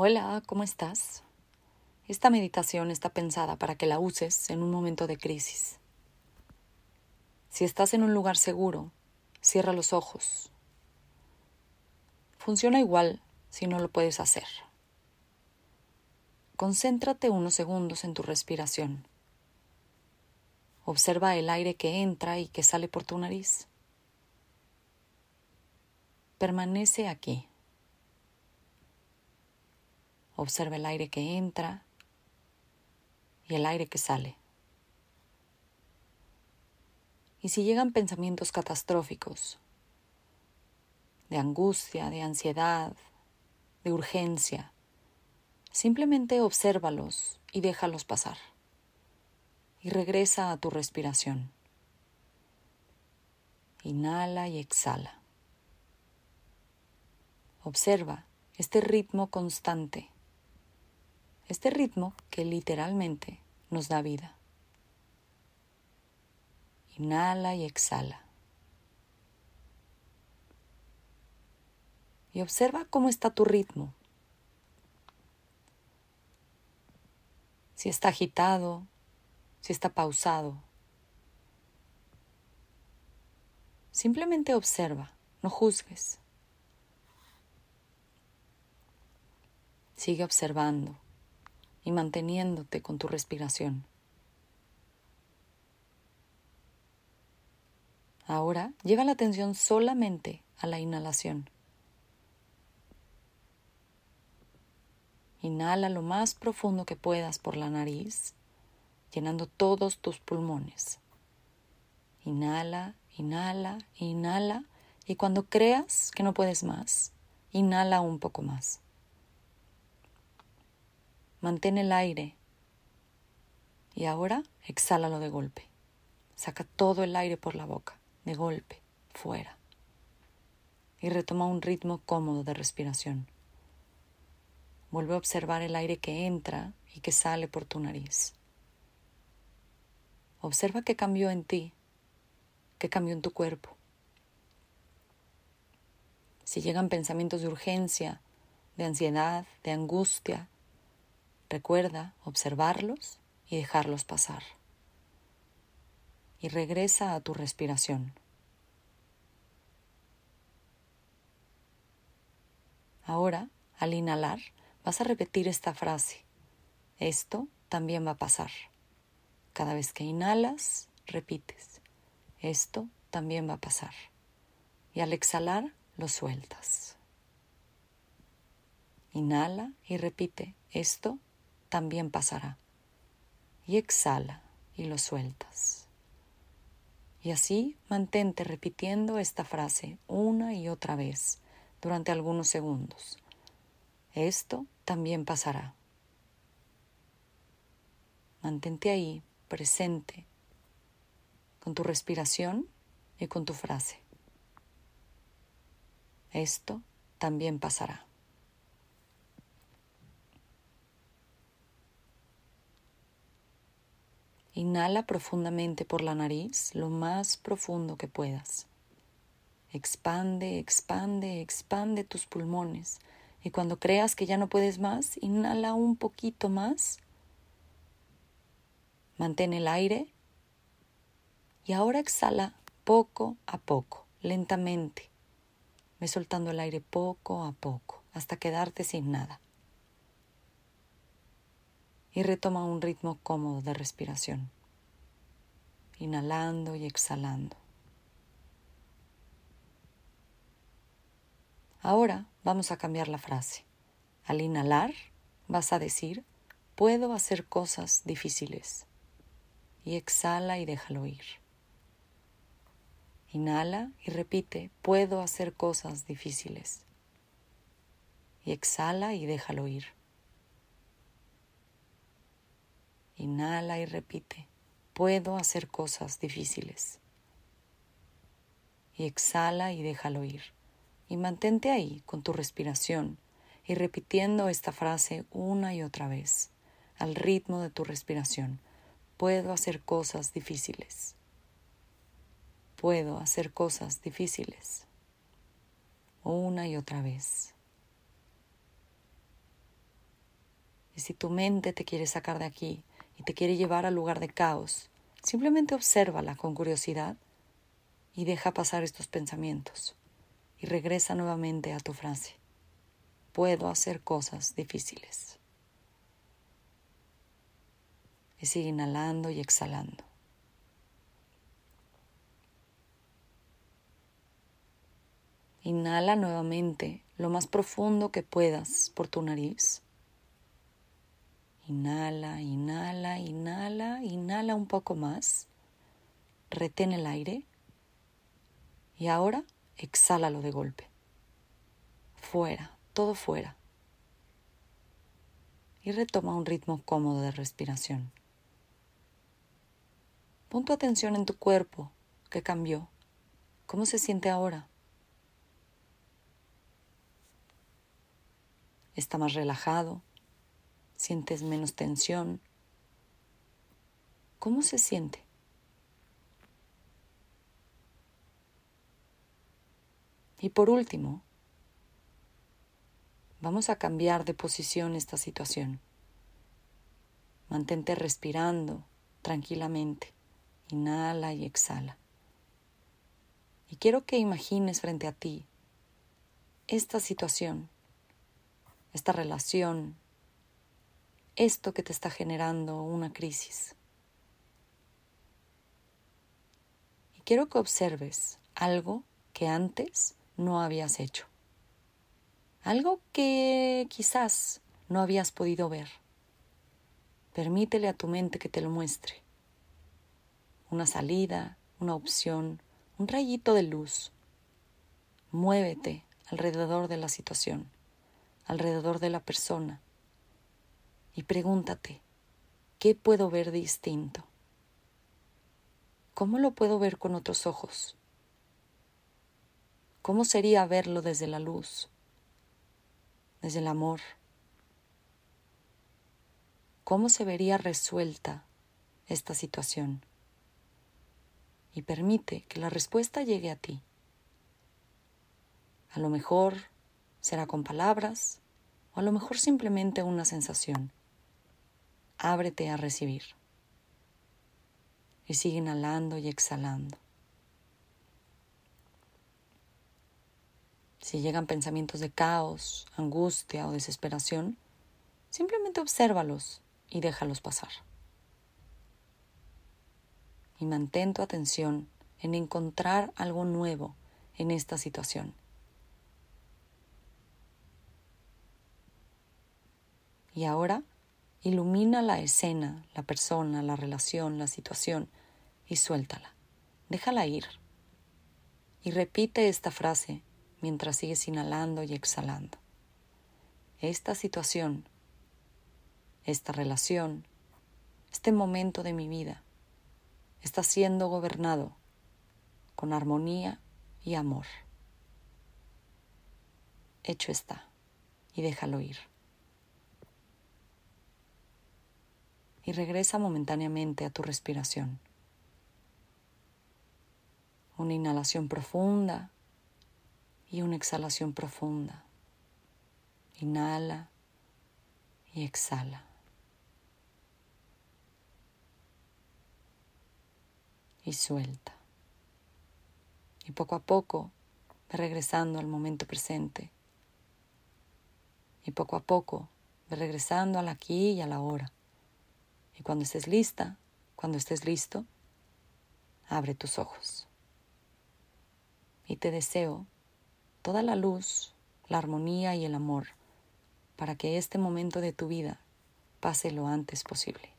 Hola, ¿cómo estás? Esta meditación está pensada para que la uses en un momento de crisis. Si estás en un lugar seguro, cierra los ojos. Funciona igual si no lo puedes hacer. Concéntrate unos segundos en tu respiración. Observa el aire que entra y que sale por tu nariz. Permanece aquí. Observa el aire que entra y el aire que sale. Y si llegan pensamientos catastróficos, de angustia, de ansiedad, de urgencia, simplemente obsérvalos y déjalos pasar. Y regresa a tu respiración. Inhala y exhala. Observa este ritmo constante este ritmo que literalmente nos da vida. Inhala y exhala. Y observa cómo está tu ritmo. Si está agitado, si está pausado. Simplemente observa, no juzgues. Sigue observando y manteniéndote con tu respiración. Ahora lleva la atención solamente a la inhalación. Inhala lo más profundo que puedas por la nariz, llenando todos tus pulmones. Inhala, inhala, inhala, y cuando creas que no puedes más, inhala un poco más. Mantén el aire. Y ahora exhálalo de golpe. Saca todo el aire por la boca, de golpe, fuera. Y retoma un ritmo cómodo de respiración. Vuelve a observar el aire que entra y que sale por tu nariz. Observa qué cambió en ti, qué cambió en tu cuerpo. Si llegan pensamientos de urgencia, de ansiedad, de angustia, Recuerda observarlos y dejarlos pasar. Y regresa a tu respiración. Ahora, al inhalar, vas a repetir esta frase. Esto también va a pasar. Cada vez que inhalas, repites. Esto también va a pasar. Y al exhalar, lo sueltas. Inhala y repite. Esto también pasará. Y exhala y lo sueltas. Y así mantente repitiendo esta frase una y otra vez durante algunos segundos. Esto también pasará. Mantente ahí, presente, con tu respiración y con tu frase. Esto también pasará. Inhala profundamente por la nariz, lo más profundo que puedas. Expande, expande, expande tus pulmones. Y cuando creas que ya no puedes más, inhala un poquito más. Mantén el aire. Y ahora exhala poco a poco, lentamente. Ve soltando el aire poco a poco, hasta quedarte sin nada y retoma un ritmo cómodo de respiración, inhalando y exhalando. Ahora vamos a cambiar la frase. Al inhalar vas a decir, puedo hacer cosas difíciles. Y exhala y déjalo ir. Inhala y repite, puedo hacer cosas difíciles. Y exhala y déjalo ir. Inhala y repite, puedo hacer cosas difíciles. Y exhala y déjalo ir. Y mantente ahí con tu respiración y repitiendo esta frase una y otra vez, al ritmo de tu respiración. Puedo hacer cosas difíciles. Puedo hacer cosas difíciles. Una y otra vez. Y si tu mente te quiere sacar de aquí y te quiere llevar al lugar de caos, simplemente obsérvala con curiosidad y deja pasar estos pensamientos y regresa nuevamente a tu frase. Puedo hacer cosas difíciles. Y sigue inhalando y exhalando. Inhala nuevamente lo más profundo que puedas por tu nariz. Inhala, inhala, inhala, inhala un poco más. Retén el aire. Y ahora exhálalo de golpe. Fuera, todo fuera. Y retoma un ritmo cómodo de respiración. Pon tu atención en tu cuerpo, que cambió. ¿Cómo se siente ahora? está más relajado, sientes menos tensión. ¿Cómo se siente? Y por último, vamos a cambiar de posición esta situación. Mantente respirando tranquilamente. Inhala y exhala. Y quiero que imagines frente a ti esta situación esta relación, esto que te está generando una crisis. Y quiero que observes algo que antes no habías hecho, algo que quizás no habías podido ver. Permítele a tu mente que te lo muestre. Una salida, una opción, un rayito de luz. Muévete alrededor de la situación alrededor de la persona y pregúntate, ¿qué puedo ver distinto? ¿Cómo lo puedo ver con otros ojos? ¿Cómo sería verlo desde la luz, desde el amor? ¿Cómo se vería resuelta esta situación? Y permite que la respuesta llegue a ti. A lo mejor Será con palabras o a lo mejor simplemente una sensación. Ábrete a recibir. Y sigue inhalando y exhalando. Si llegan pensamientos de caos, angustia o desesperación, simplemente obsérvalos y déjalos pasar. Y mantén tu atención en encontrar algo nuevo en esta situación. Y ahora ilumina la escena, la persona, la relación, la situación y suéltala. Déjala ir. Y repite esta frase mientras sigues inhalando y exhalando. Esta situación, esta relación, este momento de mi vida está siendo gobernado con armonía y amor. Hecho está y déjalo ir. Y regresa momentáneamente a tu respiración. Una inhalación profunda y una exhalación profunda. Inhala y exhala. Y suelta. Y poco a poco regresando al momento presente. Y poco a poco regresando al aquí y a la hora. Y cuando estés lista, cuando estés listo, abre tus ojos. Y te deseo toda la luz, la armonía y el amor para que este momento de tu vida pase lo antes posible.